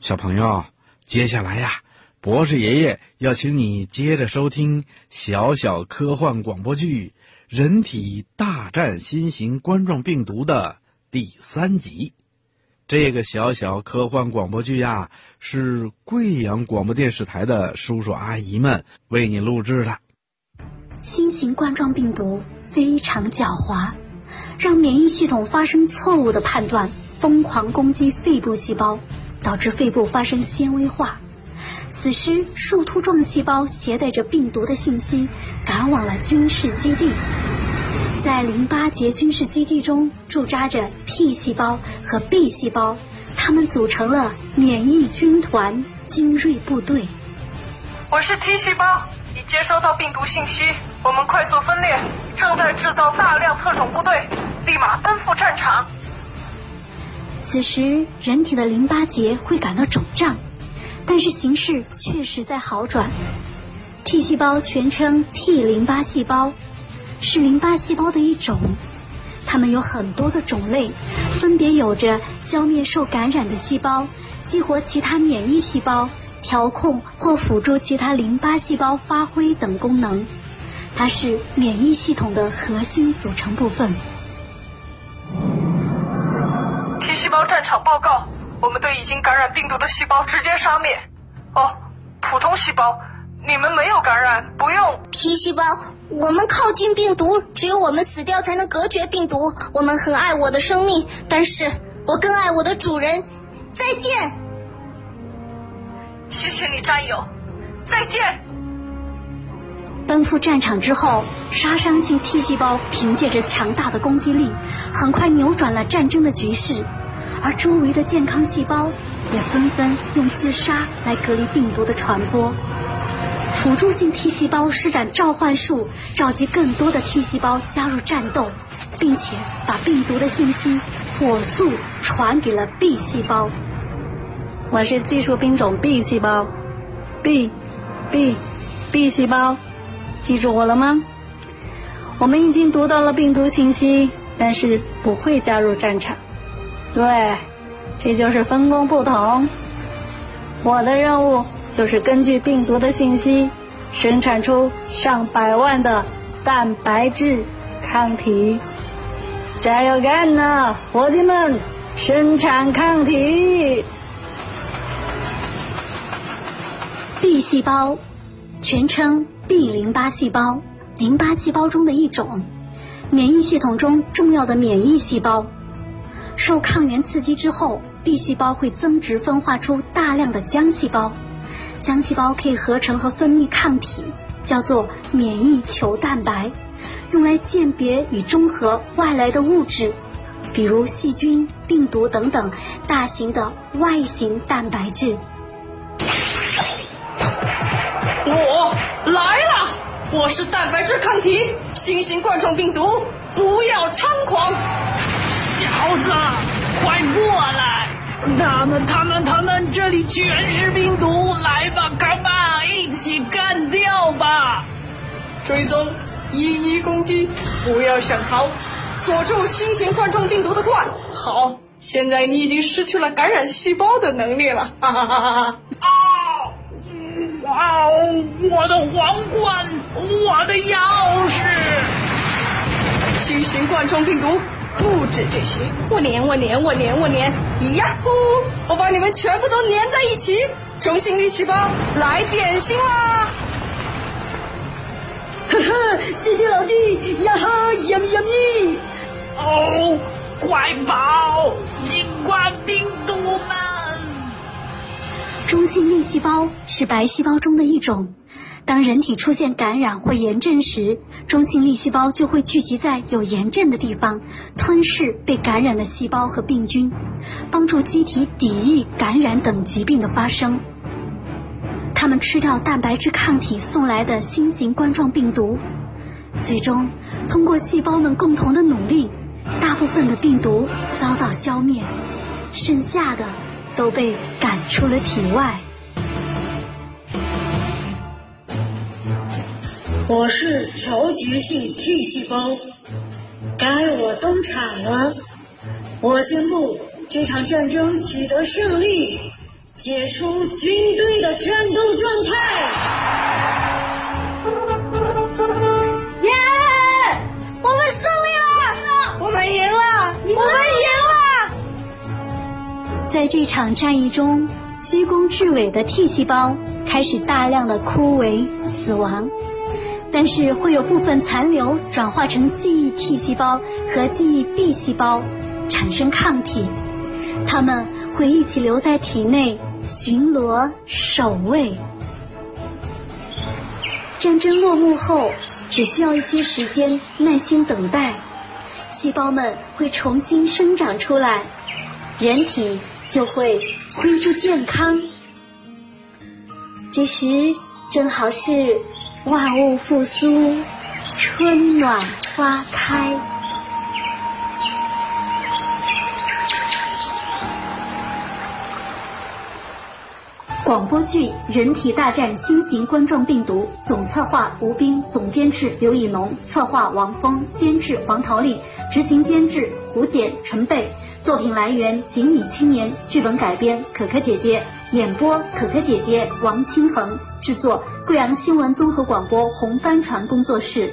小朋友，接下来呀，博士爷爷要请你接着收听小小科幻广播剧《人体大战新型冠状病毒》的第三集。这个小小科幻广播剧呀，是贵阳广播电视台的叔叔阿姨们为你录制的。新型冠状病毒非常狡猾，让免疫系统发生错误的判断，疯狂攻击肺部细胞。导致肺部发生纤维化，此时树突状细胞携带着病毒的信息赶往了军事基地，在淋巴结军事基地中驻扎着 T 细胞和 B 细胞，它们组成了免疫军团精锐部队。我是 T 细胞，已接收到病毒信息，我们快速分裂，正在制造大量特种部队，立马奔赴战场。此时，人体的淋巴结会感到肿胀，但是形势确实在好转。T 细胞全称 T 淋巴细胞，是淋巴细胞的一种。它们有很多个种类，分别有着消灭受感染的细胞、激活其他免疫细胞、调控或辅助其他淋巴细胞发挥等功能。它是免疫系统的核心组成部分。胞战场报告，我们对已经感染病毒的细胞直接杀灭。哦，普通细胞，你们没有感染，不用。T 细胞，我们靠近病毒，只有我们死掉才能隔绝病毒。我们很爱我的生命，但是我更爱我的主人。再见。谢谢你，战友。再见。奔赴战场之后，杀伤性 T 细胞凭借着强大的攻击力，很快扭转了战争的局势。而周围的健康细胞也纷纷用自杀来隔离病毒的传播。辅助性 T 细胞施展召唤术，召集更多的 T 细胞加入战斗，并且把病毒的信息火速传给了 B 细胞。我是技术兵种 B 细胞，B，B，B 细胞，记住我了吗？我们已经读到了病毒信息，但是不会加入战场。对，这就是分工不同。我的任务就是根据病毒的信息，生产出上百万的蛋白质抗体。加油干呐，伙计们！生产抗体。B 细胞，全称 B 淋巴细胞，淋巴细胞中的一种，免疫系统中重要的免疫细胞。受抗原刺激之后，B 细胞会增殖分化出大量的浆细胞，浆细胞可以合成和分泌抗体，叫做免疫球蛋白，用来鉴别与中和外来的物质，比如细菌、病毒等等大型的外形蛋白质。我来了，我是蛋白质抗体，新型冠状病毒，不要猖狂。小子，快过来！他们、他们、他们，这里全是病毒！来吧，Come on，一起干掉吧！追踪，一一攻击，不要想逃！锁住新型冠状病毒的冠。好，现在你已经失去了感染细胞的能力了。哈哈哈哈哈！啊！啊！我的皇冠，我的钥匙！新型冠状病毒。不止这些，我粘我粘我粘我粘，呀呼！我把你们全部都粘在一起。中性粒细胞来点心啦！呵呵，谢谢老弟，呀哈，yummy yummy！哦，快跑！新冠病毒们！中性粒细胞是白细胞中的一种。当人体出现感染或炎症时，中性粒细胞就会聚集在有炎症的地方，吞噬被感染的细胞和病菌，帮助机体抵御感染等疾病的发生。它们吃掉蛋白质抗体送来的新型冠状病毒，最终通过细胞们共同的努力，大部分的病毒遭到消灭，剩下的都被赶出了体外。我是调节性 T 细胞，该我登场了。我宣布这场战争取得胜利，解除军队的战斗状态。耶！我们胜利了！我们赢了！我们赢了！在这场战役中，居功至伟的 T 细胞开始大量的枯萎死亡，但是会有部分残留转化成记忆 T 细胞和记忆 B 细胞，产生抗体，它们会一起留在体内。巡逻守卫。战争落幕后，只需要一些时间，耐心等待，细胞们会重新生长出来，人体就会恢复健康。这时正好是万物复苏，春暖花开。广播剧《人体大战新型冠状病毒》总策划吴斌，总监制刘以农，策划王峰，监制黄桃丽，执行监制胡简、陈贝。作品来源《锦鲤青年》，剧本改编可可姐姐，演播可可姐姐王清恒，制作贵阳新闻综合广播红帆船工作室。